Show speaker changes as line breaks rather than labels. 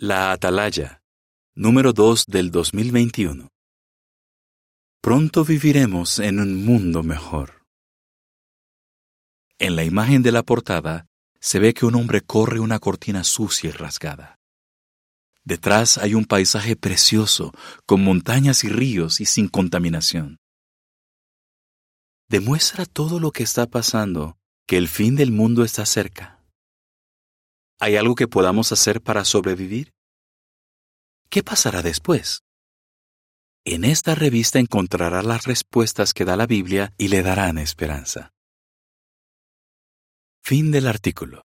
La Atalaya, número 2 del 2021. Pronto viviremos en un mundo mejor. En la imagen de la portada se ve que un hombre corre una cortina sucia y rasgada. Detrás hay un paisaje precioso, con montañas y ríos y sin contaminación. Demuestra todo lo que está pasando, que el fin del mundo está cerca. ¿Hay algo que podamos hacer para sobrevivir? ¿Qué pasará después? En esta revista encontrará las respuestas que da la Biblia y le darán esperanza. Fin del artículo.